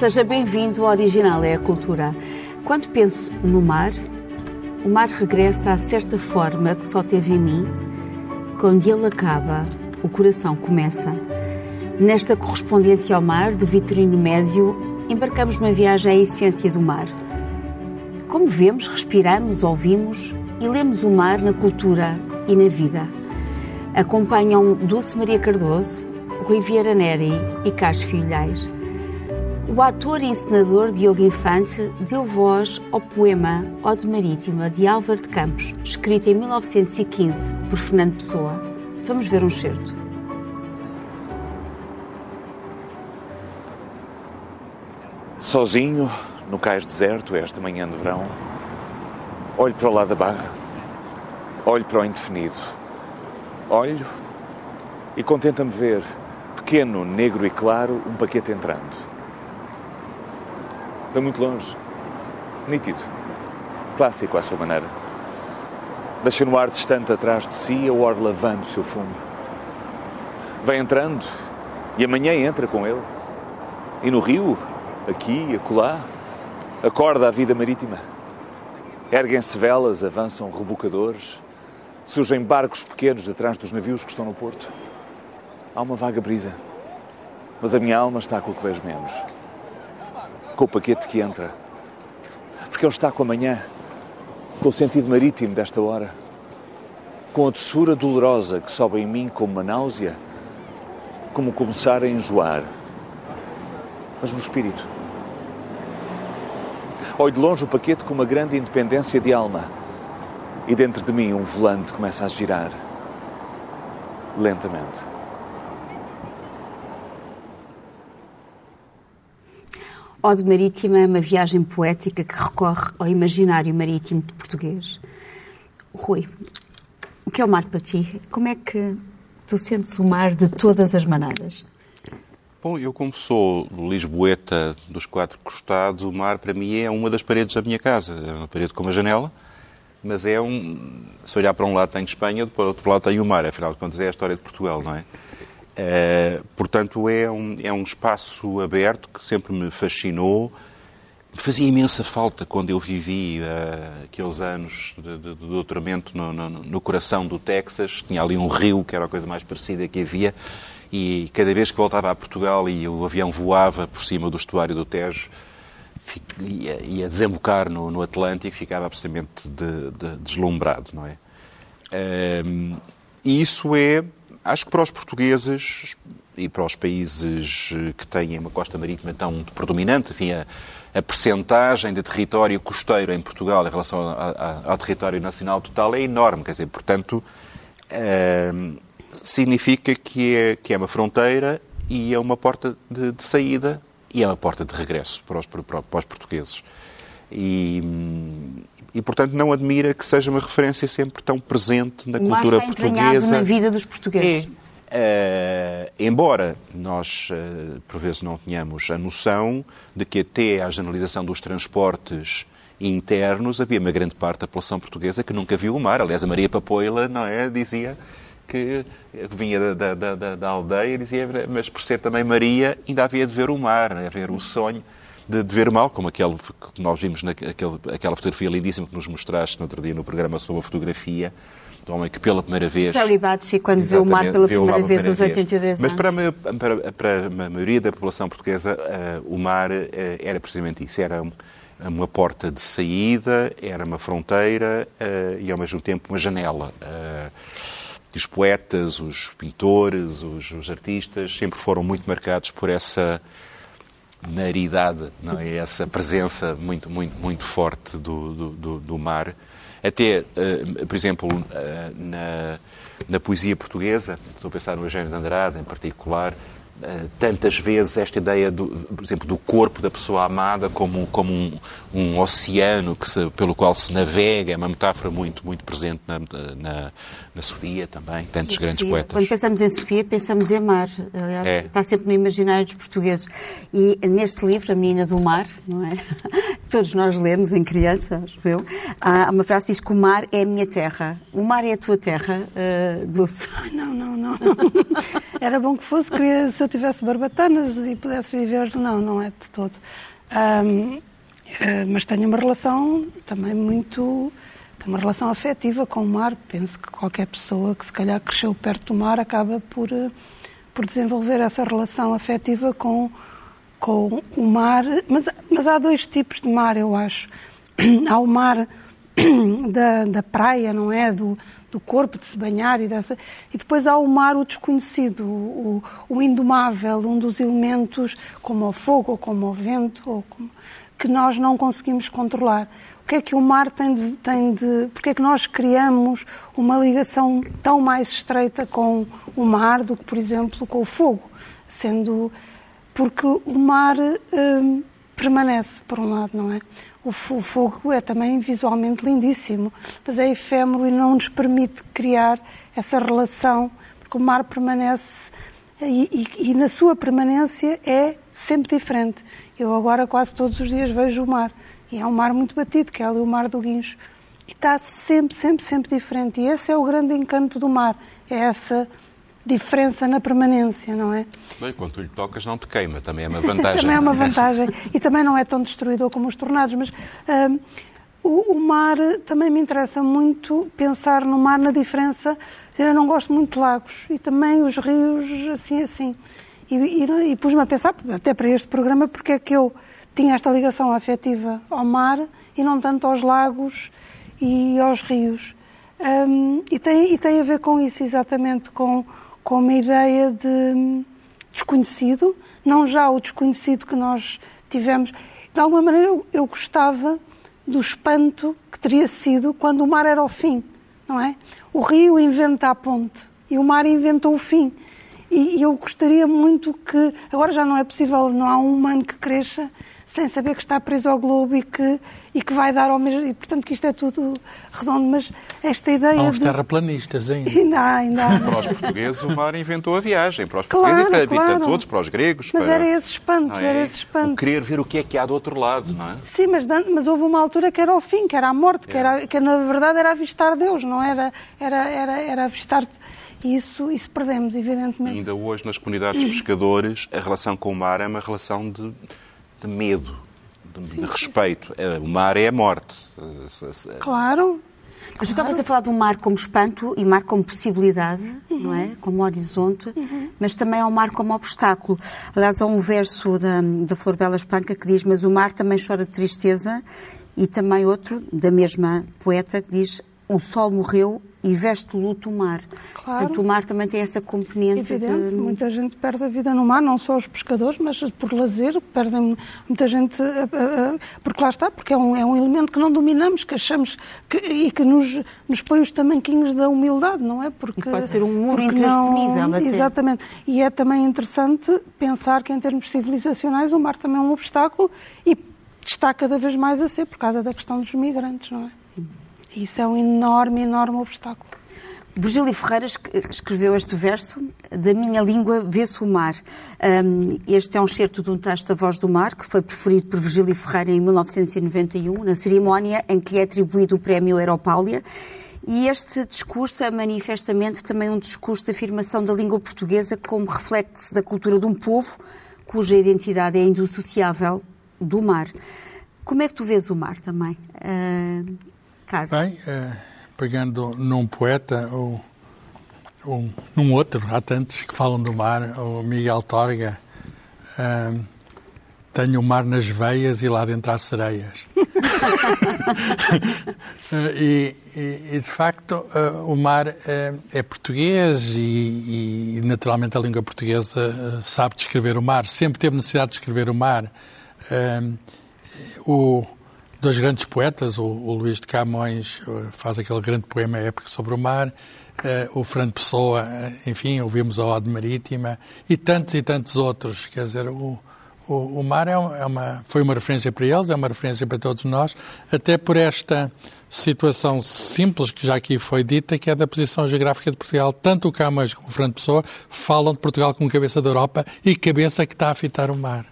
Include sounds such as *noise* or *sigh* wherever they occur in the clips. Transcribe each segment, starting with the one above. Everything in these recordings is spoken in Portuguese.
Seja bem-vindo ao Original é a Cultura. Quando penso no mar, o mar regressa a certa forma que só teve em mim. Quando ele acaba, o coração começa. Nesta correspondência ao mar, de Vitorino Mésio, embarcamos numa viagem à essência do mar. Como vemos, respiramos, ouvimos e lemos o mar na cultura e na vida. Acompanham Dulce Maria Cardoso, Rui Vieira Neri e Carlos Filhais. O ator e encenador Diogo Infante deu voz ao poema Ode Marítima de Álvaro de Campos, escrito em 1915 por Fernando Pessoa. Vamos ver um certo. Sozinho, no cais deserto, esta manhã de verão, olho para o lado da barra, olho para o indefinido, olho e contenta-me ver, pequeno, negro e claro, um paquete entrando Vai muito longe. Nítido. Clássico à sua maneira. Deixa no ar distante atrás de si a orla vã do seu fumo. Vai entrando e amanhã entra com ele. E no rio, aqui, acolá, acorda a vida marítima. Erguem-se velas, avançam rebocadores, surgem barcos pequenos atrás dos navios que estão no porto. Há uma vaga brisa, mas a minha alma está com o que vejo menos com o paquete que entra. Porque ele está com a manhã, com o sentido marítimo desta hora, com a doçura dolorosa que sobe em mim como uma náusea, como começar a enjoar, mas no espírito. Olho de longe o paquete com uma grande independência de alma e dentro de mim um volante começa a girar lentamente. Ode Marítima é uma viagem poética que recorre ao imaginário marítimo de português. Rui, o que é o mar para ti? Como é que tu sentes o mar de todas as maneiras? Bom, eu como sou lisboeta dos quatro costados, o mar para mim é uma das paredes da minha casa. É uma parede com uma janela, mas é um... Se olhar para um lado tem Espanha, do outro lado tem o mar. Afinal de contas é a história de Portugal, não é? Uh, portanto, é um, é um espaço aberto que sempre me fascinou. Me fazia imensa falta quando eu vivi uh, aqueles anos de, de, de doutoramento no, no, no, coração do Texas. Tinha ali um rio, que era a coisa mais parecida que havia, e cada vez que voltava a Portugal e o avião voava por cima do estuário do Tejo, ia, ia desembocar no, no Atlântico, ficava absolutamente de, deslumbrado, não é? Uh, e isso é acho que para os portugueses e para os países eh, que têm uma costa marítima tão predominante, enfim, a, a percentagem de território costeiro em Portugal em relação a, a, ao território nacional total é enorme. Quer dizer, portanto, é, significa que é, que é uma fronteira e é uma porta de, de saída e é uma porta de regresso para os, para, para os portugueses. E, e, portanto, não admira que seja uma referência sempre tão presente na cultura portuguesa. na vida dos portugueses. É. Uh, embora nós, uh, por vezes, não tenhamos a noção de que até à generalização dos transportes internos havia uma grande parte da população portuguesa que nunca viu o mar. Aliás, a Maria Papoila, não é, dizia que vinha da, da, da, da aldeia, dizia, mas por ser também Maria, ainda havia de ver o mar, né, haver o sonho de, de, ver mal, como aquele que nós vimos naquele, aquela fotografia lindíssima que nos mostraste no outro dia no programa sobre a fotografia, do homem que pela primeira vez... Celibates, quando viu o mar pela primeira vez aos 82 anos. Mas para a, para, para a maioria da população portuguesa, uh, o mar uh, era precisamente isso, era uma porta de saída, era uma fronteira uh, e ao mesmo tempo uma janela. os poetas, os pintores, os, os artistas sempre foram muito marcados por essa maridade, não é? essa presença muito, muito, muito forte do, do, do mar. Até, uh, por exemplo, uh, na, na poesia portuguesa, estou a pensar no Eugênio de Andrade em particular, tantas vezes esta ideia, do, por exemplo, do corpo da pessoa amada como, como um, um oceano que se, pelo qual se navega, é uma metáfora muito, muito presente na, na, na Sofia também, tantos Sofia. grandes poetas. Quando pensamos em Sofia, pensamos em mar. Aliás, é. está sempre no imaginário dos portugueses. E neste livro, A Menina do Mar, não é? Todos nós lemos em crianças, viu? Há uma frase que diz que o mar é a minha terra. O mar é a tua terra, uh, Dulce? *laughs* Ai, não, não, não. *laughs* Era bom que fosse, queria, se eu tivesse barbatanas e pudesse viver. Não, não é de todo. Um, uh, mas tenho uma relação também muito. Tenho uma relação afetiva com o mar. Penso que qualquer pessoa que se calhar cresceu perto do mar acaba por, uh, por desenvolver essa relação afetiva com com o mar, mas, mas há dois tipos de mar, eu acho. *clears throat* Há o mar *clears throat* da, da praia, não é? Do, do corpo, de se banhar e dessa. E depois há o mar, o desconhecido, o, o indomável, um dos elementos como o fogo, ou como o vento, ou como, que nós não conseguimos controlar. O que é que o mar tem de, tem de. Porque é que nós criamos uma ligação tão mais estreita com o mar do que, por exemplo, com o fogo? Sendo porque o mar hum, permanece, por um lado, não é? O, fogo é também visualmente lindíssimo, mas é efêmero e não nos permite criar essa relação, porque o mar permanece e, e, e, na sua permanência é sempre diferente. Eu agora quase todos os dias vejo o mar e é um mar muito batido, que é ali o mar do Guincho. E está sempre, sempre, sempre diferente. E esse é o grande encanto do mar, é essa diferença na permanência, não é? Bem, quando tu lhe tocas não te queima, também é uma vantagem. também é uma *laughs* vantagem. e também não é tão destruidor como os tornados, mas hum, o, o, mar também me interessa muito pensar no mar na diferença. Eu não gosto muito de lagos e também os rios assim assim. E, e, e pus-me a pensar, até para este programa, porque é que eu tinha esta ligação afetiva ao mar e não tanto aos lagos e aos rios. Um, e, tem, e tem a ver com isso, exatamente, com com uma ideia de desconhecido, não já o desconhecido que nós tivemos. De alguma maneira, eu, gostava do espanto que teria sido quando o mar era o fim, não é? O rio inventa a ponte e o mar inventou o fim. E eu gostaria muito que. Agora já não é possível, não há um humano que cresça sem saber que está preso ao globo e que, e que vai dar ao mesmo. E portanto que isto é tudo redondo, mas esta ideia. Há uns de... terraplanistas ainda. *laughs* Ainda há, ainda há. Para os portugueses, o mar inventou a viagem. Para os portugueses claro, e para, claro. todos, para os gregos. Mas para... era esse espanto, é? era esse espanto. O querer ver o que é que há do outro lado, não é? Sim, mas, mas houve uma altura que era o fim, que era a morte, é. que, era, que na verdade era avistar Deus, não era, era, era, era avistar. E isso, isso perdemos, evidentemente. Ainda hoje, nas comunidades de pescadores, a relação com o mar é uma relação de, de medo, de, sim, de respeito. Sim. É, o mar é a morte. Claro. Mas tu estavas a falar do mar como espanto e mar como possibilidade, uhum. não é? Como horizonte, uhum. mas também ao mar como obstáculo. Aliás, há um verso da, da Flor Bela Espanca que diz: Mas o mar também chora de tristeza, e também outro, da mesma poeta, que diz: O sol morreu e veste luto o mar. Claro. Portanto, o mar também tem essa componente Evidente, de... muita gente perde a vida no mar, não só os pescadores, mas por lazer, perdem muita gente, eh, eh, porque lá está, porque é um, é um elemento que não dominamos, que achamos que, e que nos, nos põe os tamanquinhos da humildade, não é? Porque, e pode ser um muro intransponível não, Exatamente. E é também interessante pensar que em termos civilizacionais o mar também é um obstáculo e está cada vez mais a ser por causa da questão dos migrantes, não é? Isso é um enorme, enorme obstáculo. Virgílio Ferreira escreveu este verso, da minha língua vê-se o mar. Este é um excerto de um texto da Voz do Mar, que foi preferido por Virgílio Ferreira em 1991, na cerimónia em que lhe é atribuído o prémio Europáulia. E este discurso é manifestamente também um discurso de afirmação da língua portuguesa como reflexo da cultura de um povo cuja identidade é indissociável do mar. Como é que tu vês o mar também? Carlos? Bem, uh, pegando num poeta ou, ou, num outro, há tantos que falam do mar, o Miguel Torga, uh, tenho o mar nas veias e lá dentro há sereias. *laughs* e, e, e, de facto, uh, o mar uh, é português e, e, naturalmente, a língua portuguesa uh, sabe descrever o mar, sempre teve necessidade de descrever o mar. o dois grandes poetas, o, o Luís de Camões eh, faz aquele grande poema épico sobre o mar, uh, o Fernando Pessoa, uh, enfim, ouvimos a Ode Marítima, e tantos e tantos outros. Quer dizer, o, o, o mar é, é uma, foi uma referência para eles, é uma referência para todos nós, até por esta situação simples que já aqui foi dita, que é da posição geográfica de Portugal. Tanto o Camões como o Fernando Pessoa falam de Portugal como cabeça da Europa e cabeça que está a fitar o mar.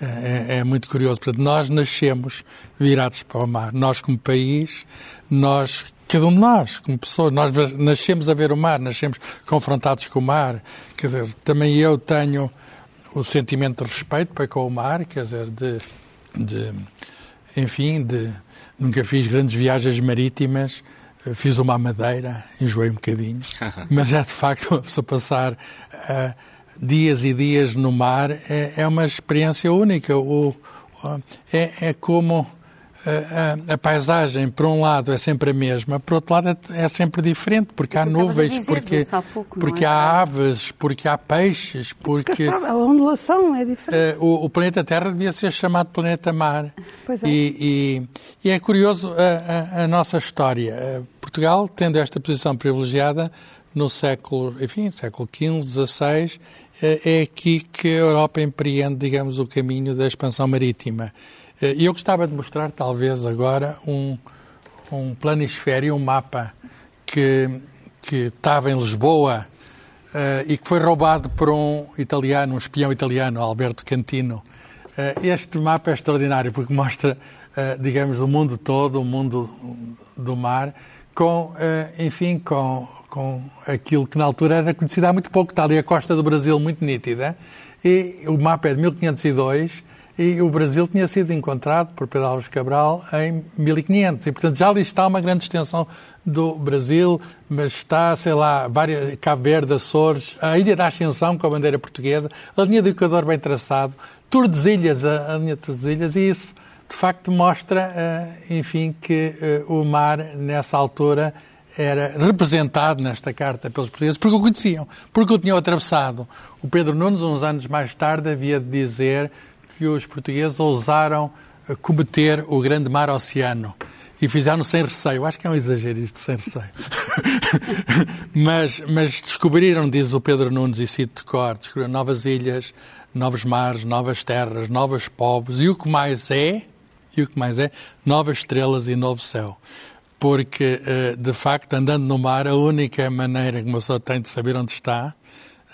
É, é, muito curioso. Portanto, nós nascemos virados para o mar. Nós, como país, nós, cada um de nós, como pessoas, nós nascemos a ver o mar, nascemos confrontados com o mar. Quer dizer, também eu tenho o sentimento de respeito para com o mar, quer dizer, de, de enfim, de nunca fiz grandes viagens marítimas, fiz uma madeira, enjoei um bocadinho, *laughs* mas é de facto uma pessoa passar uh, dias e dias no mar é, é uma experiência única. O, é, é como a, a, paisagem, por um lado, é sempre a mesma, por outro lado, é, é sempre diferente, porque há nuvens, porque, pouco, porque é? há aves, porque há peixes, porque. porque a ondulação é diferente. Uh, o, o, planeta Terra devia ser chamado planeta Mar. Pois é. E, e, e é curioso a, a, a nossa história. Uh, Portugal, tendo esta posição privilegiada no século, enfim, século XV, XVI, é aqui que a Europa empreende, digamos, o caminho da expansão marítima. Eh, e eu gostava de mostrar, talvez, agora um, um planisfério, um mapa que, que estava em Lisboa uh, e que foi roubado por um italiano, um espião italiano, Alberto Cantino. Este mapa é extraordinário porque mostra, digamos, o mundo todo, o mundo do mar, com, enfim, com, com aquilo que na altura era conhecido há muito pouco. Está ali a costa do Brasil muito nítida. E o mapa é de 1502 e o Brasil tinha sido encontrado por Pedro Alves Cabral em 1500. E, portanto, já ali está uma grande extensão do Brasil, mas está, sei lá, várias, Cabo Verde, Açores, a Ilha da Ascensão com a bandeira portuguesa, a linha do Equador bem traçado, Tordesilhas, a, a linha de Tordesilhas, e isso, de facto, mostra, uh, enfim, que uh, o mar, nessa altura, era representado nesta carta pelos portugueses porque o conheciam, porque o tinham atravessado. O Pedro Nunes, uns anos mais tarde, havia de dizer que os portugueses ousaram eh, cometer o grande mar oceano e fizeram sem receio. Acho que é um exagero isto, sem receio. *laughs* mas, mas descobriram, diz o Pedro Nunes, e cito de cor, descobriram novas ilhas, novos mares, novas terras, novos povos, e o que mais é, e o que mais é, novas estrelas e novo céu. Porque, eh, de facto, andando no mar, a única maneira que uma pessoa tem de saber onde está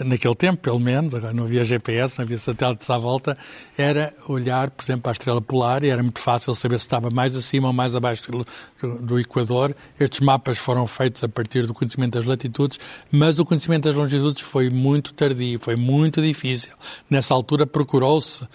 naquele tempo, pelo menos, agora não havia GPS, não havia satélites à volta, era olhar, por exemplo, para a estrela polar e era muito fácil saber se estava mais acima ou mais abaixo do, do Equador. Estes mapas foram feitos a partir do conhecimento das latitudes, mas o conhecimento das longitudes foi muito tardio, foi muito difícil. Nessa altura procurou-se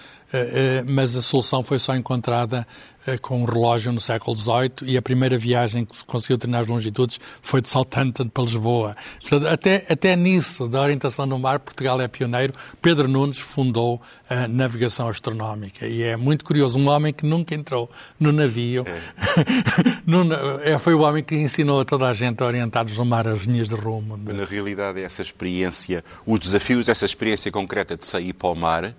mas a solução foi só encontrada eh, com um relógio no século XVIII e a primeira viagem que se conseguiu treinar as longitudes foi de Southampton para Lisboa. Portanto, até, até nisso, da orientação no mar, Portugal é pioneiro. Pedro Nunes fundou a navegação astronómica e é muito curioso. Um homem que nunca entrou no navio é. *laughs* foi o homem que ensinou a toda a gente a orientar-nos no mar as linhas de rumo. Na realidade, essa experiência, os desafios, essa experiência concreta de sair para o mar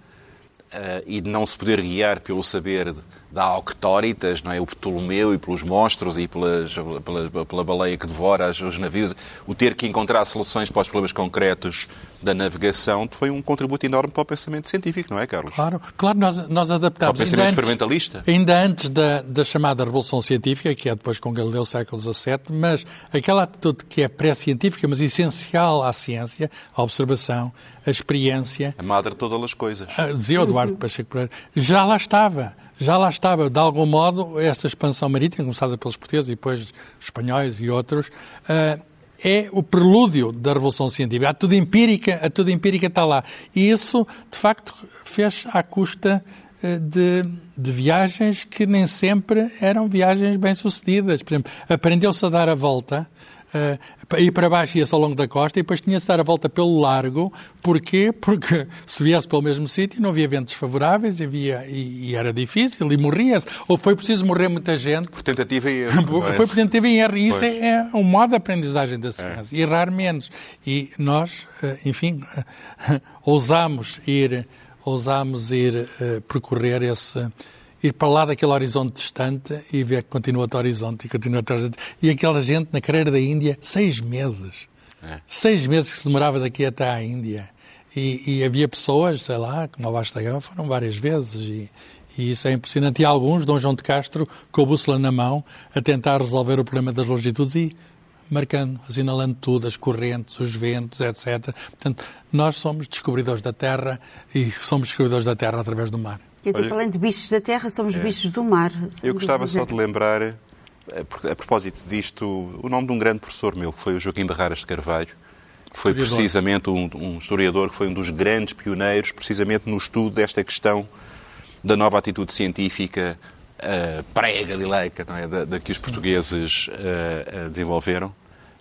uh, e de não se poder guiar pelo saber da Auctoritas, não é? o Ptolomeu e pelos monstros e pelas, pela, pela baleia que devora os navios, o ter que encontrar soluções para os problemas concretos da navegação foi um contributo enorme para o pensamento científico, não é, Carlos? Claro, claro nós, nós adaptámos. Para o pensamento ainda experimentalista. Antes, ainda antes da, da chamada Revolução Científica, que é depois com Galileu, século XVII, mas aquela atitude que é pré-científica, mas essencial à ciência, a observação, a experiência. A madre de todas as coisas. Ah, dizia o Eduardo Pacheco Pereira. Já lá estava já lá estava, de algum modo, essa expansão marítima, começada pelos portugueses e depois espanhóis e outros, uh, é o prelúdio da Revolução Científica. A tudo empírica, a tudo empírica está lá. E isso, de facto, fez à custa uh, de, de, viagens que nem sempre eram viagens bem-sucedidas. Por exemplo, aprendeu-se a dar a volta uh, ir para baixo ia-se ao longo da costa e depois tinha-se de dar a volta pelo largo. Porquê? *laughs* Porque se viesse pelo mesmo sítio não havia ventos favoráveis havia, e, e era difícil e morria-se. Ou foi preciso morrer muita gente. Por tentativa e erro. *laughs* foi por tentativa e erro. E isso é, é, um modo de aprendizagem da ciência. É. Errar menos. E nós, uh, enfim, uh, *laughs* ousamos ir, ousamos ir percorrer esse ir para lá daquele horizonte distante e ver que continua o horizonte e continua o horizonte. E aquela gente na carreira da Índia, seis meses. É. Seis meses que se demorava daqui até à Índia. E, e havia pessoas, sei lá, como a Basta Gama, foram várias vezes. E, e isso é impressionante. E alguns, Dom João de Castro, com a bússola na mão, a tentar resolver o problema das longitudes e marcando, assinalando tudo, as correntes, os ventos, etc. Portanto, nós somos descobridores da Terra e somos descobridores da Terra através do mar. Quer dizer, Olha, além de bichos da terra, somos é. bichos do mar. Eu gostava só de lembrar, a, a propósito disto, o nome de um grande professor meu, que foi o Joaquim Barraras de Carvalho, que foi precisamente um, um, historiador que foi um dos grandes pioneiros, precisamente no estudo desta questão da nova atitude científica uh, pré-galileica, é? Da, da, que os portugueses uh, uh, desenvolveram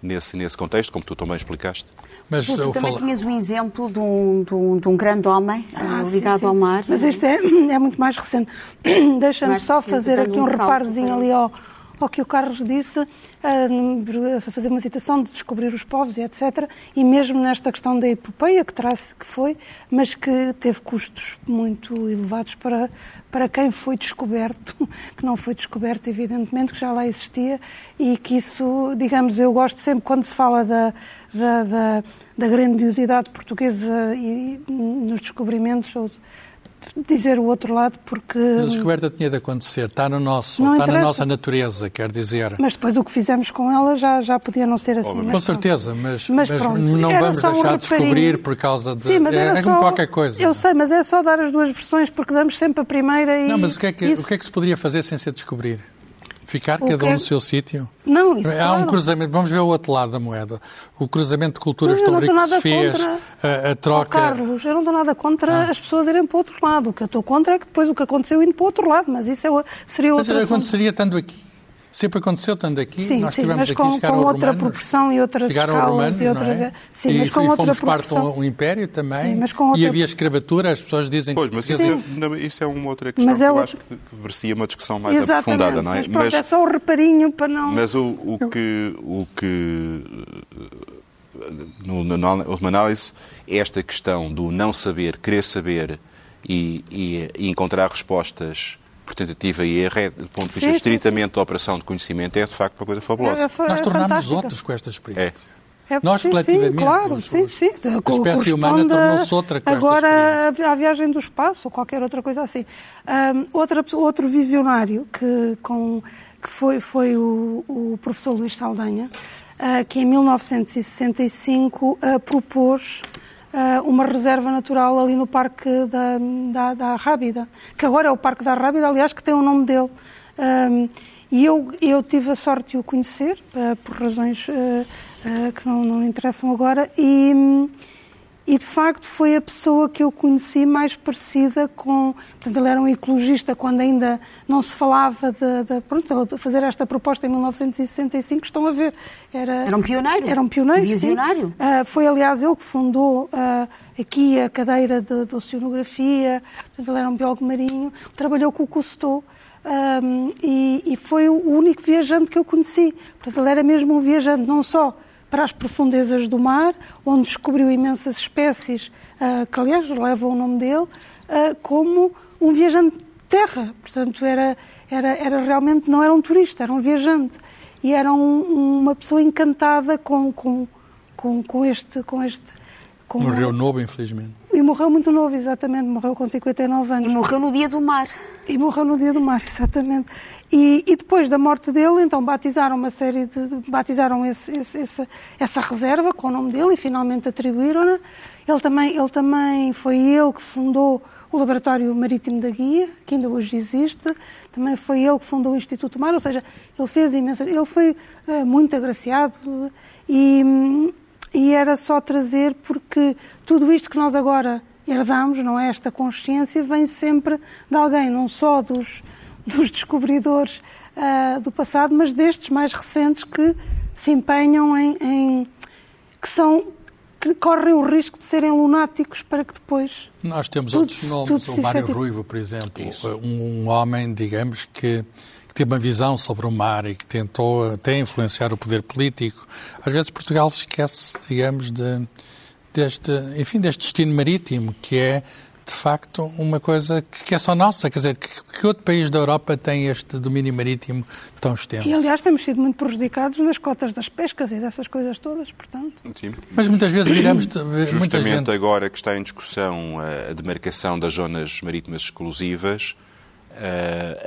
nesse, nesse contexto, como tu também explicaste. Mas tu, também falo... tinhas um exemplo de um, de um, de um grande homem ah, ligado sim, sim. ao mar. Mas este é, é muito mais recente. *clears throat* Deixa-me só fazer aqui um, um reparozinho ali ao, ao que o Carlos disse, a fazer uma citação de descobrir os povos e etc. E mesmo nesta questão da epopeia, que traz que foi, mas que teve custos muito elevados para, para quem foi descoberto, *laughs* que não foi descoberto, evidentemente, que já lá existia, e que isso, digamos, eu gosto sempre, quando se fala da, da, da, da grandiosidade portuguesa e, nos descobrimentos, ou dizer o outro lado porque... a descoberta tinha de acontecer, está, no nosso, está na nossa natureza, quer dizer. Mas depois o que fizemos com ela já, já podia não ser assim. com certeza, mas, mas, mas não vamos deixar de descobrir por causa de... Sim, mas é, é como qualquer coisa. Eu sei, mas é só dar as duas versões porque damos sempre a primeira e... Não, mas o que é que, isso... o que, é que se poderia fazer sem ser descobrir? Ficar cada um no seu sítio? Não, isso Há claro. um cruzamento, vamos ver o outro lado da moeda. O cruzamento de cultura histórica que se fez, a, a, troca... Oh, Carlos, eu não estou nada contra ah. as pessoas irem para o outro lado. O que eu estou contra é que depois o que aconteceu indo para o outro lado, mas isso é, seria outra Mas aconteceria estando aqui. Sempre aconteceu estando aqui, sim, nós sim, tivemos mas aqui, com, chegaram com outra romanos, proporção e outras chegaram escalas romanos, e outras... É? Sim, e, mas com e outra fomos proporção. parte do império também, sim, mas com outra... e havia escravatura, as pessoas dizem pois, que... mas isso é, isso é, uma outra questão mas é que eu outra... acho que merecia uma discussão mais Exatamente, aprofundada, não é? Mas, pronto, mas é só o reparinho para não... Mas o, o que... O que numa análise, esta questão do não saber, querer saber e, e, e encontrar respostas por tentativa e erro, é, do ponto de vista sim, estritamente sim, sim. da operação de conhecimento, é de facto uma coisa fabulosa. É, é, Nós tornámos outros com esta experiência. É. É, Nós, sim, coletivamente, sim, claro, os, sim, sim. a espécie humana tornou-se outra com Agora, a viagem do espaço ou qualquer outra coisa assim. Um, outra, outro visionário que, com, que foi, foi o, o professor Luís Saldanha, uh, que em 1965 uh, propôs uh, uma reserva natural ali no Parque da, da, da Rábida, que agora é o Parque da Rábida, aliás, que tem o nome dele. E eu, eu tive a sorte de o conhecer, uh, por razões uh, que não, não interessam agora, e, e de facto foi a pessoa que eu conheci mais parecida com. Portanto, ele era um ecologista quando ainda não se falava de. de pronto, ele fazer esta proposta em 1965, estão a ver. Era, era um pioneiro. Era um pioneiro. Visionário. Uh, foi, aliás, ele que fundou uh, aqui a cadeira de, de oceanografia, portanto, ele era um biólogo marinho, trabalhou com o Cousteau. Um, e, e foi o único viajante que eu conheci. Portanto, ele era mesmo um viajante, não só para as profundezas do mar, onde descobriu imensas espécies, uh, que aliás levam o nome dele, uh, como um viajante de terra. Portanto, era, era, era realmente, não era um turista, era um viajante. E era um, uma pessoa encantada com, com, com, com este. Com este com morreu novo, infelizmente. E morreu muito novo, exatamente, morreu com 59 anos. E morreu no dia do mar. E morreu no dia do mar, exatamente. E, e depois da morte dele, então batizaram uma série de. batizaram esse, esse, essa, essa reserva com o nome dele e finalmente atribuíram-na. Ele também, ele também foi ele que fundou o Laboratório Marítimo da Guia, que ainda hoje existe. Também foi ele que fundou o Instituto Mar, ou seja, ele fez imenso. Ele foi uh, muito agraciado e, e era só trazer porque tudo isto que nós agora herdamos, não é? Esta consciência vem sempre de alguém, não só dos, dos descobridores uh, do passado, mas destes mais recentes que se empenham em, em, que são que correm o risco de serem lunáticos para que depois nós temos outros nomes, o Mário Ruivo, por exemplo, um, um, homem, digamos que que teve uma visão sobre o mar e que tentou até influenciar o poder político. Às vezes Portugal se esquece, digamos, de, deste, enfim, deste destino marítimo, que é de facto uma coisa que é só nossa, quer dizer, que, que, outro país da Europa tem este domínio marítimo tão extenso? E aliás temos sido muito prejudicados nas cotas das pescas e dessas coisas todas, portanto. Sim. Mas muitas vezes viramos... Justamente gente... agora que está em discussão a demarcação das zonas marítimas exclusivas,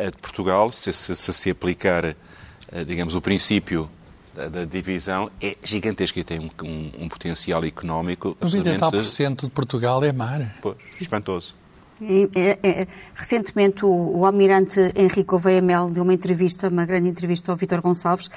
a de Portugal, se se, se, se aplicar, digamos, o princípio da, da, divisão é gigantesca e tem um, um, um potencial económico 90% de Portugal é mar. Pois, espantoso. É, é, recentemente, o, almirante Henrique Gouveia Mel deu uma entrevista, uma grande entrevista ao Vítor Gonçalves,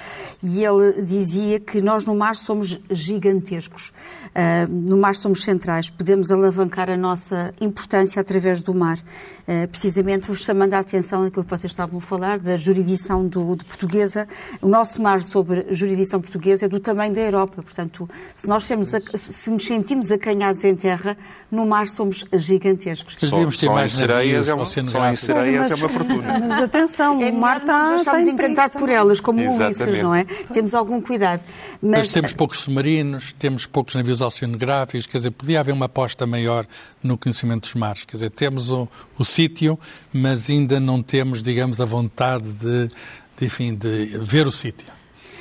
e ele dizia que nós no mar somos gigantescos. Uh, no mar somos centrais, podemos alavancar a nossa importância através do mar. Uh, precisamente chamando a atenção naquilo que vocês estavam a falar, da jurisdição do, portuguesa. O nosso mar sobre jurisdição portuguesa é do tamanho da Europa. Portanto, se nós temos se nos sentimos acanhados em terra, no mar somos gigantescos. Só, só em sereias, é uma, só em sereias é uma fortuna. Mas atenção, é o mar está... Encantados por elas, como Exatamente. Ulisses, não é? Temos algum cuidado. Mas, Mas, temos poucos submarinos, temos poucos navios oceanográficos, quer dizer, podia haver uma aposta maior no conhecimento dos mares. Quer dizer, temos o, o sítio, mas ainda não temos, digamos, a vontade de, de enfim, de ver o sítio.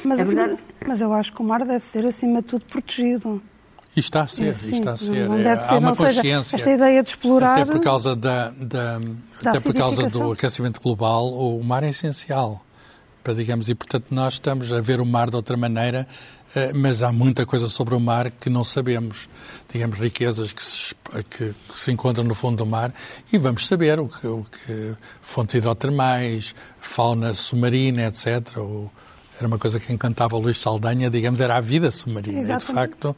Mas, É verdade. mas eu acho que o mar deve ser, acima de tudo, protegido. Está a ser, Sim, e está a ser. Não É, deve há ser, uma não seja, consciência. esta ideia de explorar... Até por causa, da, da- até por causa do aquecimento global, o mar é essencial. Para, digamos, e portanto nós estamos a ver o mar de outra maneira, eh, mas há muita coisa sobre o mar que não sabemos. Digamos, riquezas que se, que, que se encontram no fundo do mar e vamos saber o que, o que fontes hidrotermais, fauna submarina, etc. O- era uma coisa que encantava o Luís Saldanha, digamos, era a vida submarina. E, de Exatamente. facto,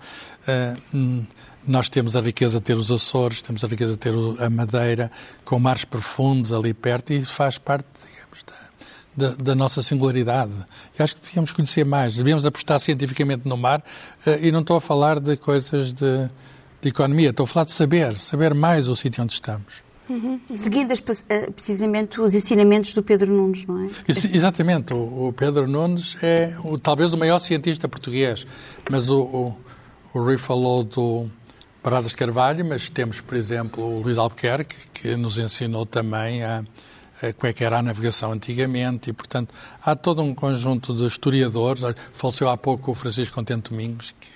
hum, nós temos a riqueza de ter os Açores, temos a riqueza de ter a Madeira, com mares profundos ali perto, e faz parte, digamos, da, da- nossa singularidade. Eu acho que devíamos conhecer mais, devíamos apostar cientificamente no mar, eh, e não estou a falar de coisas de, de economia, estou a falar de saber, saber mais o sítio onde estamos. Seguindo as- eh, precisamente os ensinamentos do Pedro Nunes, não é? Exatamente, o, o Pedro Nunes é o- talvez o maior cientista português, mas o, o, o Rui falou do Baradas Carvalho, mas temos, por exemplo, o Luís Albuquerque, que nos ensinou também a, a como é que era a navegação antigamente, e, portanto, há todo um conjunto de historiadores. Faleceu há pouco o Francisco Contente Domingos, que,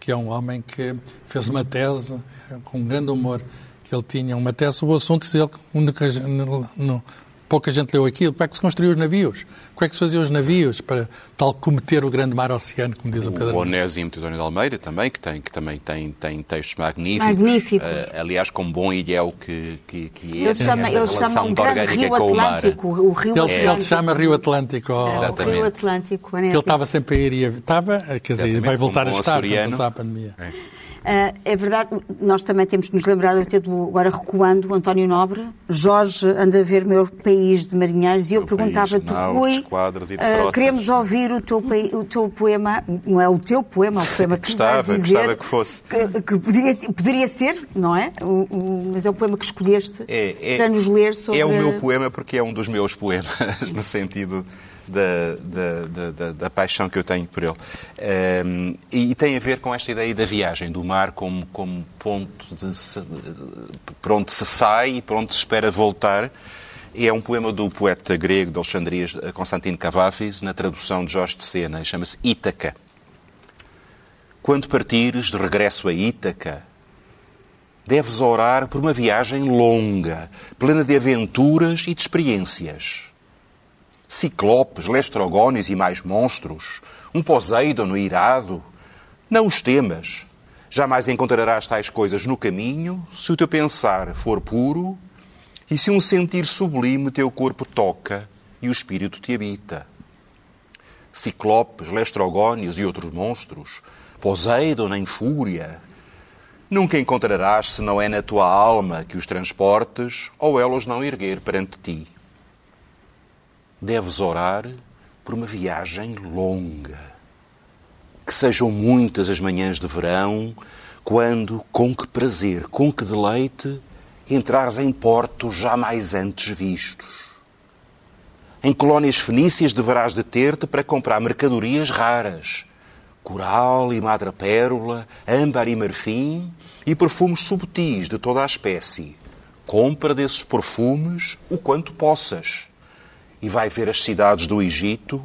que é um homem que fez uma tese com um grande humor que ele tinha uma tese sobre o assunto e ele, pouca gente leu aquilo. Como é que se construíam os navios? Como é que se faziam os navios para tal cometer o grande mar oceano, como diz o Pedro? O Onésimo de Almeida também, que, tem, que também tem, tem textos magníficos. Magníficos. Eh, aliás, com bom ilhéu que, que, que é Ele chama, ele chama um grande rio com o mar. Atlântico. O rio Ele, Atlântico. ele se chama Rio Atlântico. ó. É, o Exatamente. Rio Atlântico. Ele estava sempre a ir e a... Estava, quer dizer, Exatamente, vai voltar a estar passar a pandemia. Ah, é verdade, nós também temos que nos lembrar, até do, agora recuando, o António Nobre. Jorge anda a ver meu país de marinheiros e eu perguntava-te, Rui, ah, frotas." queremos ouvir o teu, o teu poema, não é o teu poema, é o poema que Gostava, vais dizer. gostava que fosse. Que, que poderia, poderia ser, não é? O- o- mas é o poema que escolheste É, é- para nos ler sobre... É o meu poema porque é um dos meus poemas, *laughs* no sentido da, da, da, da- paixão que eu tenho por ele. Ehm, e, e tem a ver com esta ideia da viagem, do mar como, como ponto de se, por onde se sai e por onde se espera voltar. E é um poema do poeta grego de Alexandria, Constantino Cavafis, na tradução de Jorge de Sena, chama-se Ítaca. Quando partires de regresso a Ítaca, deves orar por uma viagem longa, plena de aventuras e de experiências. Ciclopes, lestrogónios e mais monstros, um Poseidon irado. Não os temas. Jamais encontrarás tais coisas no caminho se o teu pensar for puro e se um sentir sublime teu corpo toca e o espírito te habita. Ciclopes, lestrogónios e outros monstros, Poseidon em fúria, Nunca encontrarás se não é na tua alma que os transportes ou ela os não erguer perante ti. Deves orar por uma viagem longa. Que sejam muitas as manhãs de verão, quando, com que prazer, com que deleite, entrares em portos jamais antes vistos. Em colónias fenícias deverás deter-te para comprar mercadorias raras, coral e madrepérola, âmbar e marfim e perfumes subtis de toda a espécie. Compra desses perfumes o quanto possas e vai ver as cidades do Egito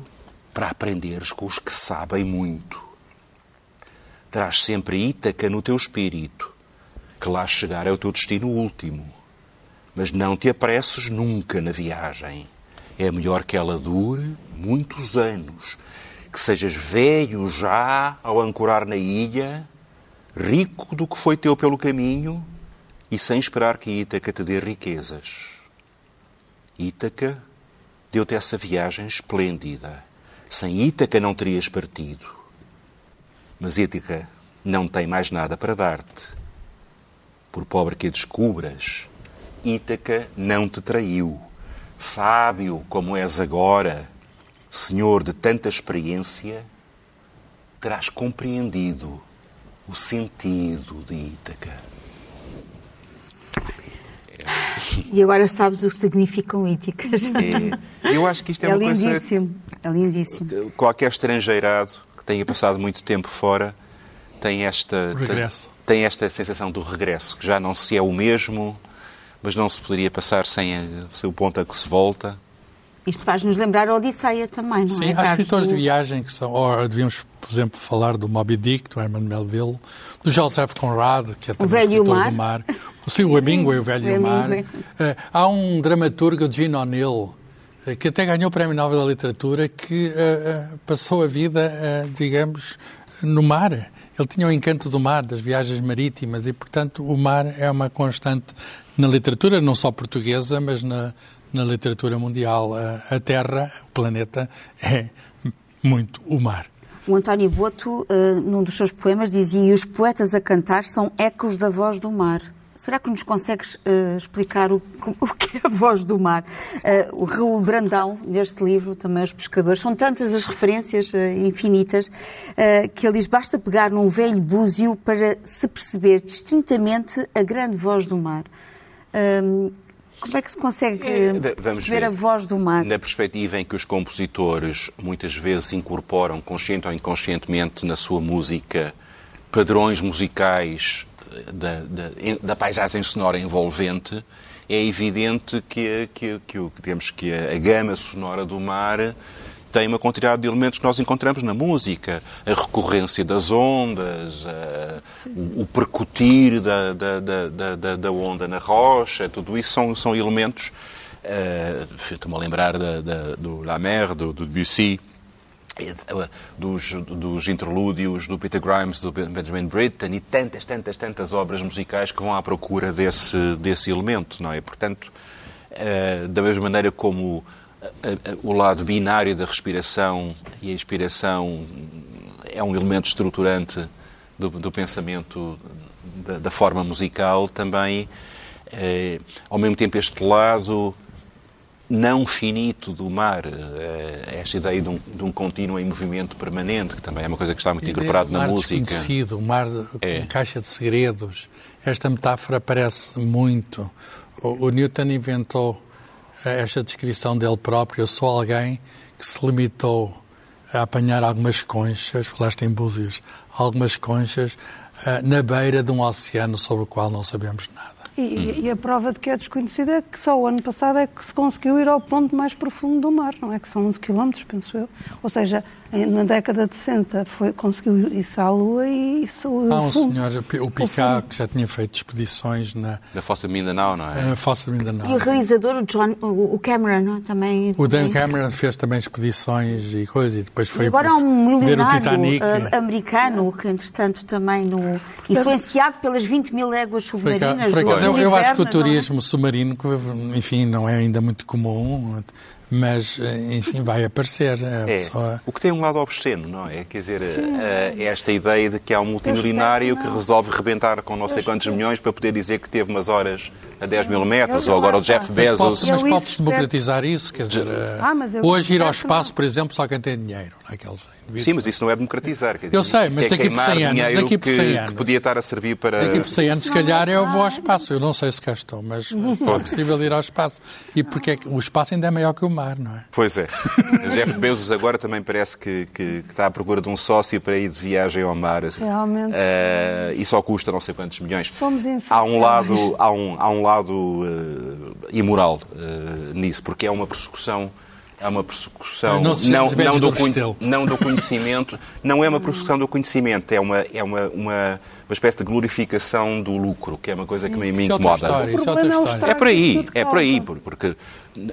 para aprenderes com os que sabem muito. Traz sempre Ítaca no teu espírito, que lá chegar é o teu destino último. Mas não te apresses nunca na viagem. É melhor que ela dure muitos anos, que sejas velho já ao ancorar na ilha, rico do que foi teu pelo caminho e sem esperar que Ítaca te dê riquezas. Ítaca deu-te essa viagem esplêndida. Sem Ítaca não terias partido. Mas Ítaca não tem mais nada para dar-te. Por pobre que a descubras, Ítaca não te traiu. Sábio como és agora, senhor de tanta experiência, terás compreendido o sentido de Ítaca. E agora sabes o que significam íticas. É, eu acho que isto é, É uma coisa lindíssimo. É lindíssimo. qualquer estrangeirado que tenha passado muito tempo fora tem esta regresso. Tem, tem esta sensação do regresso, que já não se é o mesmo, mas não se poderia passar sem, a, sem o ponto a que se volta. Isto faz-nos lembrar a Odisseia também, não Sim, é? há Carlos? escritores de viagem que são, ou devíamos, por exemplo, falar do Moby Dick, do Herman Melville, do Joseph Conrad, que é também Velho o escritor Mar. do mar. Sim, o Hemingway, o Velho O Mar. Eh, há um dramaturgo, Gene O'Neill, eh, que até ganhou o Prémio Nobel da Literatura, que eh, passou a vida, digamos, no mar. Ele tinha o encanto do mar, das viagens marítimas, e, portanto, o mar é uma constante na literatura, não só portuguesa, mas na, na literatura mundial. A, Terra, o planeta, é muito o mar. O António Boto, eh, num dos seus poemas, dizia: os poetas a cantar são ecos da voz do mar. Será que nos consegues eh, explicar o, *laughs* o que é a voz do mar? Eh, o Raul Brandão, neste livro, também Os Pescadores, são tantas as referências eh, infinitas que ele diz: basta pegar num velho búzio para se perceber distintamente a grande voz do mar. Hum, como é que se consegue É, vamos ver. a voz do mar? Na perspectiva em que os compositores muitas vezes incorporam, consciente ou inconscientemente, na sua música, padrões musicais da, da, da paisagem sonora envolvente, é evidente que, que, que digamos que a, a gama sonora do mar tem uma quantidade de elementos que nós encontramos na música. A recorrência das ondas, a- o, o percutir da, da, da, da- da, da onda na rocha, tudo isso são, são elementos. eh, Estou-me a lembrar da, da- do La Mer, do, do Debussy, eh, dos, dos interlúdios do Peter Grimes, do Benjamin Britten e tantas, tantas, tantas obras musicais que vão à procura desse, desse elemento, não é? Portanto, eh, da mesma maneira como o lado binário da respiração e a inspiração é um elemento estruturante do, do pensamento da, da forma musical, também, eh, ao mesmo tempo, este lado não finito do mar, eh, esta ideia de um, de um contínuo em movimento permanente, que também é uma coisa que está muito incorporado o na mar música. desconhecido, o mar É. com caixa de segredos. Esta metáfora aparece muito. O, o Newton inventou esta descrição dele próprio. Eu sou alguém que se limitou a apanhar algumas conchas, falaste em búzios, algumas conchas eh, na beira de um oceano sobre o qual não sabemos nada. E, e a prova de que é desconhecida é que só o ano passado é que se conseguiu ir ao ponto mais profundo do mar, não é? Que são 11 quilómetros, penso eu. Ou seja, na década de 60 foi, conseguiu isso à Lua e isso o Há um fundo. senhor, o Picard, que já tinha feito expedições na, Da Fossa de Mindanao, não é? na Fossa de Mindanao. E o realizador, o, John, o Cameron, não é? também. O Dan também- Cameron fez também expedições e coisas, e depois foi E agora há um milionário Titanic. ah, americano que, entretanto, também no, influenciado pelas 20 mil léguas Por acaso, submarinas por do acaso, eu, eu acho que o turismo submarino, que, enfim, não é ainda muito comum, mas, enfim, vai aparecer. A É, pessoa... o que tem um lado obsceno, não é? Quer dizer, eh, é esta ideia de que há um multimilionário que resolve rebentar com não sei quantos milhões para poder dizer que teve umas horas a 10 mil metros, ou agora o. Jeff Bezos. mas pode-se democratizar isso, quer dizer, eh, Ah, eu hoje ir ao que espaço, por exemplo, só quem tem dinheiro, não é? aqueles indivíduos. Sim, mas isso não é democratizar. Quer dizer, Eu sei, mas é daqui por queimar 100 anos, daqui por que, 100 que anos. podia estar a servir para... Daqui por 100 anos, se calhar, é eu vou ao espaço. Eu não sei se cá estou, mas é possível ir ao espaço. E porque é que o espaço ainda é maior que o mar, não é? Pois é. O *laughs* Jeff Bezos agora também parece que, que- que está à procura de um sócio para ir de viagem ao mar. assim. Realmente. Eh, e só custa não sei quantos milhões. Somos há um lado, há um, há um lado eh, imoral eh, nisso, porque é uma persecução. É uma persecução Não não, do não do *laughs* conhecimento, não é uma persecução do conhecimento, é uma, é uma, uma, uma espécie de glorificação do lucro, que é uma coisa que me, me é incomoda. história. É é É por aí, é por aí, porque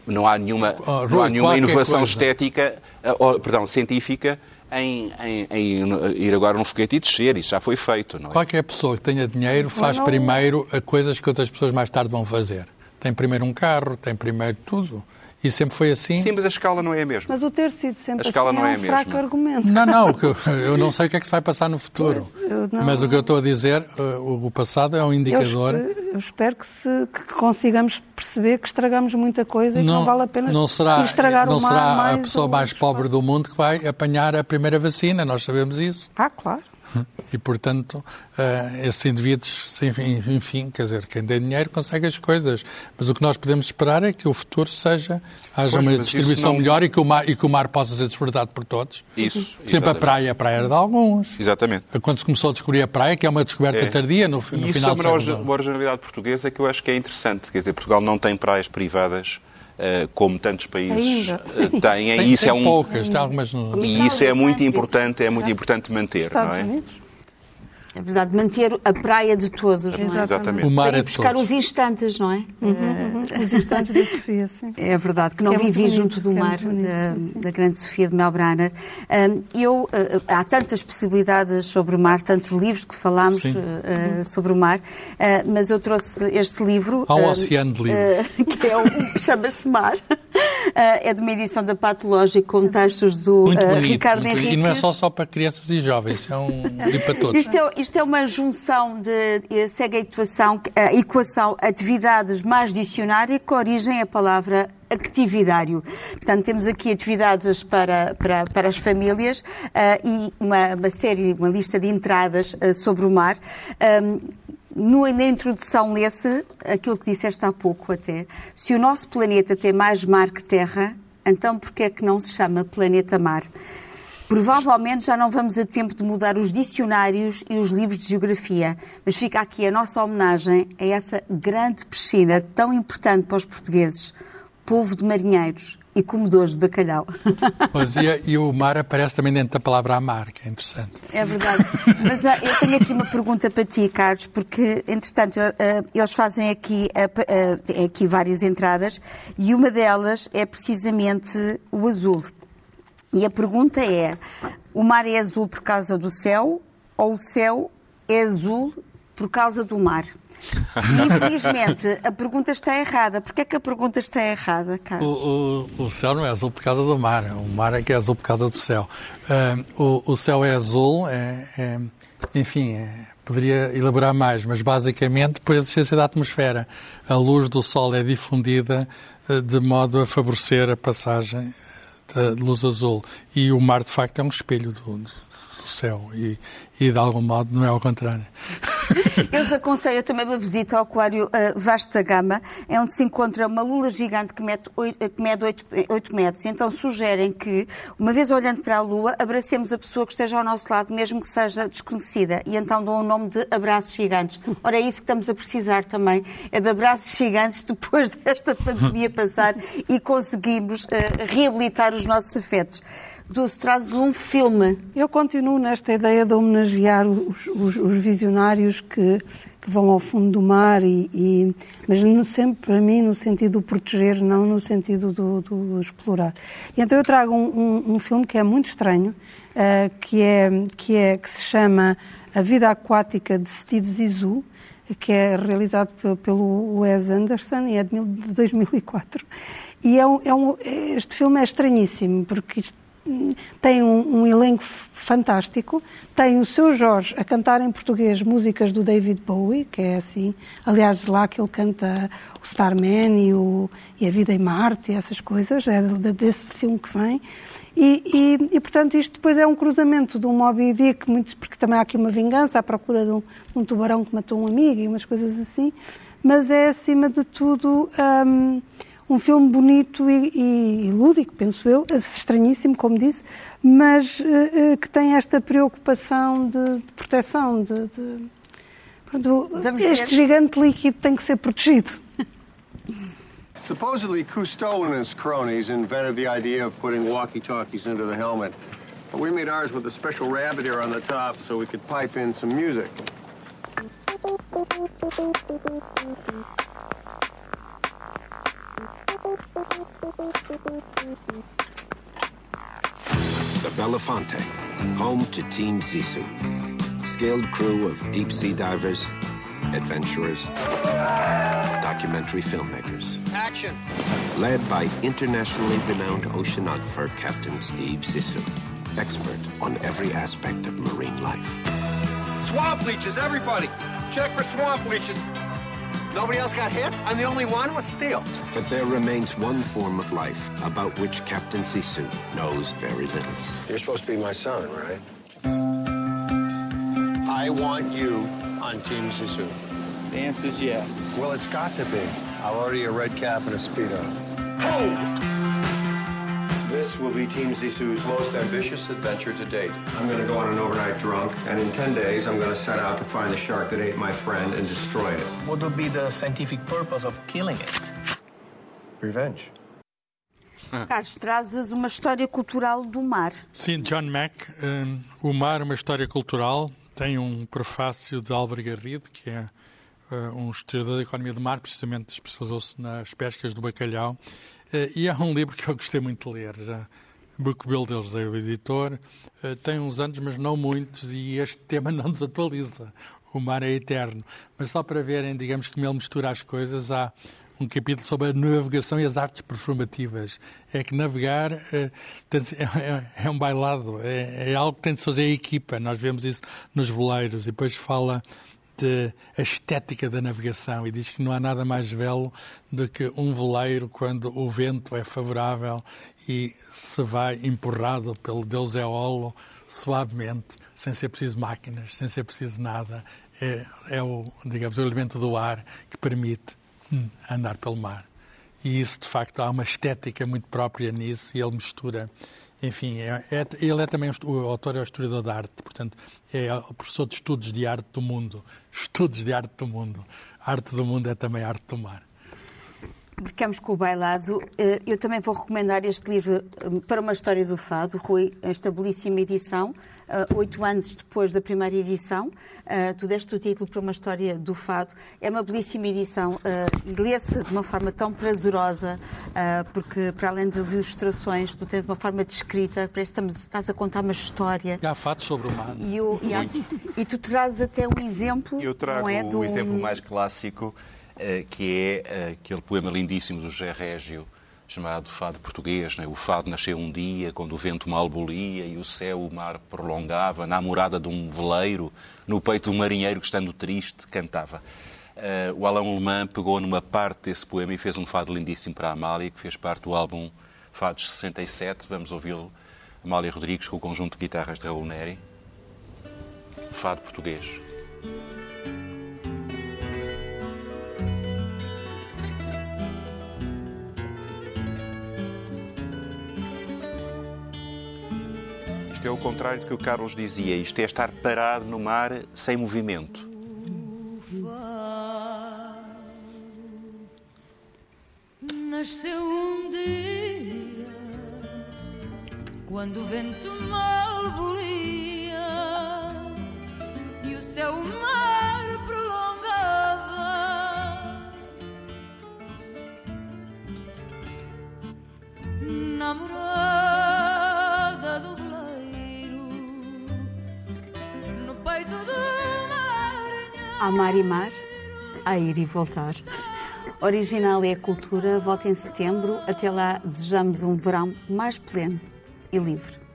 não há nenhuma, Oh, não há nenhuma inovação coisa. estética, eh, oh, perdão, científica em, em, em, ir agora num foguete e descer. Isso já foi feito, não é? Qualquer pessoa que tenha dinheiro faz primeiro coisas que outras pessoas mais tarde vão fazer. Tem primeiro um carro, tem primeiro tudo. E sempre foi assim? Sim, mas a escala não é a mesma. Mas o ter sido sempre a escala assim não é é um a fraco mesma. argumento. Não, não, *laughs* eu não sei o que é que se vai passar no futuro. Eu não- Mas o que eu estou a dizer, uh, o passado é um Eu, indicador. espe- eu espero que, se, que consigamos perceber que estragamos muita coisa e que não vale a pena não será, ir estragar não o mar será mais a pessoa mais pobre do mundo que vai apanhar a primeira vacina, nós sabemos isso. Ah, claro. E, portanto, eh, esses indivíduos, enfim, enfim, quer dizer, quem tem dinheiro consegue as coisas. Mas o que nós podemos esperar é que o futuro seja, haja Pois, uma isso distribuição não- melhor e que, o mar, e que o mar possa ser desfrutado por todos. Isso. Por exemplo, a praia, a praia era de alguns. Exatamente. Quando se começou a descobrir a praia, que é uma descoberta É. tardia no, no isso final é do uma, origi- século uma originalidade portuguesa que eu acho que é interessante. Quer dizer, Portugal não tem praias privadas eh, como tantos países Ainda. eh, têm. Tem, e isso tem é um, poucas, tem algumas no... E isso é muito importante, é muito importante manter, Estados não é? Unidos. É verdade, manter a praia de todos, não é? Exatamente. O mar é de buscar todos. os instantes, não é? Os instantes da Sofia, sim. É verdade, que não Que é vivi bonito, junto do é mar muito bonito, da, sim, sim. da grande Sofia de Melbrana. Hum, eu, eh, há tantas possibilidades sobre o mar, tantos livros que falámos eh, sobre o mar, eh, mas eu trouxe este livro. Há um eh, oceano de livros. *laughs* que é o chama-se Mar. É de uma edição da Patológica com textos do bonito. Ricardo. Henrique. E não é só, só para crianças e jovens, é um livro para todos. Isto é, isto é uma junção de eh, segue a equação, a equação atividades mais dicionária com origem a palavra actividário. Portanto, temos aqui atividades para, para, para as famílias eh, e uma, uma série, uma lista de entradas eh, sobre o mar. Ahm, no- na introdução lê-se aquilo que disseste há pouco até. Se o nosso planeta tem mais mar que terra, então porquê é que não se chama planeta mar? Provavelmente já não vamos a tempo de mudar os dicionários e os livros de geografia, mas fica aqui a nossa homenagem a essa grande piscina tão importante para os portugueses, povo de marinheiros e comedores de bacalhau. *laughs* Pois, e, e o mar aparece também dentro da palavra amar, que é interessante. É verdade. Mas ah, eu tenho aqui uma pergunta para ti, Carlos, porque, entretanto, ah, eles fazem aqui, ah, tem aqui várias entradas e uma delas é precisamente o azul. E a pergunta é: o mar é azul por causa do céu ou o céu é azul por causa do mar? Infelizmente, a pergunta está errada. Porquê é que a pergunta está errada, O, Carlos? o, o céu não é azul por causa do mar, o mar é que é azul por causa do céu. Ah, o, o céu é azul, é, é- enfim, é- poderia elaborar mais, mas basicamente por existência da atmosfera. A luz do sol é difundida ah, de modo a favorecer a passagem da luz azul. E o mar, de facto, é um espelho do, do- céu e, e, de algum modo, não é ao contrário. *laughs* Eu os aconselho também uma visita ao Aquário eh, Vasto da Gama, é onde se encontra uma lula gigante que mede 8, que mede 8, 8 metros. Então sugerem que, uma vez olhando para a Lua, abracemos a pessoa que esteja ao nosso lado, mesmo que seja desconhecida. E então dão o nome de abraços gigantes. Ora, é isso que estamos a precisar também, é de abraços gigantes depois *laughs* desta pandemia passar e conseguimos eh, reabilitar os nossos afetos. Dulce, trazes um filme. Eu continuo nesta ideia de homenagear os, os- os visionários que, que vão ao fundo do mar, e, e- mas no- sempre para mim no sentido do proteger, não no sentido do, do- explorar. E então eu trago um, um- um filme que é muito estranho, eh, que, é, que, é, que se chama A Vida Aquática de Steve Zissou, que é realizado pe- pelo Wes Anderson e é de mil- de 2004. E é um- é um- este filme é estranhíssimo, porque isto tem um, um elenco fantástico, tem o seu Jorge a cantar em português músicas do David Bowie, que é assim, aliás, lá que ele canta o Starman e, o, e A Vida em Marte e essas coisas, é de- desse filme que vem. E, e- e, portanto, isto depois é um cruzamento de um Moby Dick, muito, porque também há aqui uma vingança à procura de um, de um tubarão que matou um amigo e umas coisas assim, mas é, acima de tudo, hum, um filme bonito e, e- e lúdico, penso eu, estranhíssimo, como disse, mas eh, que tem esta preocupação de, de proteção, de... de- pronto, este ver. gigante líquido tem que ser protegido. *laughs* Supposedly, Cousteau and his cronies invented the idea of putting walkie-talkies into the helmet. But we made ours with a special rabbit ear on the top so we could pipe in some music. The Belafonte, home to Team Sisu. Skilled crew of deep sea divers, adventurers, documentary filmmakers. Action! Led by internationally renowned oceanographer Captain Steve Sisu, expert on every aspect of marine life. Swamp leeches, everybody! Check for swamp leeches. Nobody else got hit? I'm the only one? What's the deal? But there remains one form of life about which Captain Sisu knows very little. You're supposed to be my son, right? I want you on Team Sisu. The answer's yes. Well, it's got to be. I'll order you a red cap and a Speedo. This will be Team Zisu's most ambitious adventure to date. I'm going to go on an overnight drunk, and in 10 days, I'm going to set out to find the shark that ate my friend and destroy it. What would be the scientific purpose of killing it? Revenge. Carlos, trazes uma história cultural do mar. Sim, John Mack, um, O Mar, uma história cultural, tem um prefácio de Álvaro Garrido, que é uh, um historiador da economia do mar, precisamente especializou-se nas pescas do bacalhau, e é um livro que eu gostei muito de ler. Já. Book Builders é o editor, uh, tem uns anos, mas não muitos, e este tema *laughs* não desatualiza. O mar é eterno. Mas só para verem, digamos que ele mistura as coisas, há um capítulo sobre a navegação e as artes performativas. É que navegar *laughs* é, é, um bailado, é, é, algo que tem de fazer a equipa. Nós vemos isso nos veleiros e depois fala a estética da navegação e diz que não há nada mais belo do que um veleiro quando o vento é favorável e se vai empurrado pelo Deus Eolo suavemente, sem ser preciso máquinas, sem ser preciso nada. É, é o, digamos, o elemento do ar que permite andar pelo mar. E isso, de facto, há uma estética muito própria nisso e ele mistura. Enfim, é, é, ele é também o autor é o historiador da arte, portanto, é o professor de estudos de arte do mundo. Estudos de arte do mundo. A arte do mundo é também a arte do mar. Ficamos com o bailado. Eh, eu também vou recomendar este livro eh, para uma história do fado, Rui, esta belíssima edição, eh, oito anos depois da primeira edição. Tu deste o título para uma história do fado. É uma belíssima edição e lê-se de uma forma tão prazerosa, porque para além das ilustrações, tu tens uma forma de escrita, parece que estás a contar uma história. E há fatos sobre o mar. E, e, há, e, tu trazes até um exemplo. Eu trago é, o exemplo mais clássico que é eh, aquele poema lindíssimo do José Régio, chamado Fado Português. Né? O fado nasceu um dia, quando o vento mal bolia e o céu o mar prolongava, na morada de um veleiro, no peito de um marinheiro que, estando triste, cantava. Uh, o Alain Lemã pegou numa parte desse poema e fez um fado lindíssimo para a Amália, que fez parte do álbum Fados 67. Vamos ouvi-lo. Amália Rodrigues, com o conjunto de guitarras de Raul Neri. Fado Português. Isto é o contrário do que o Carlos dizia. Isto é estar parado no mar sem movimento. Nasceu um dia quando o vento mal bolia e o céu o mar Há mar e mar, a ir e voltar. Original é a cultura, volta em setembro. Até lá, desejamos um verão mais pleno e livre.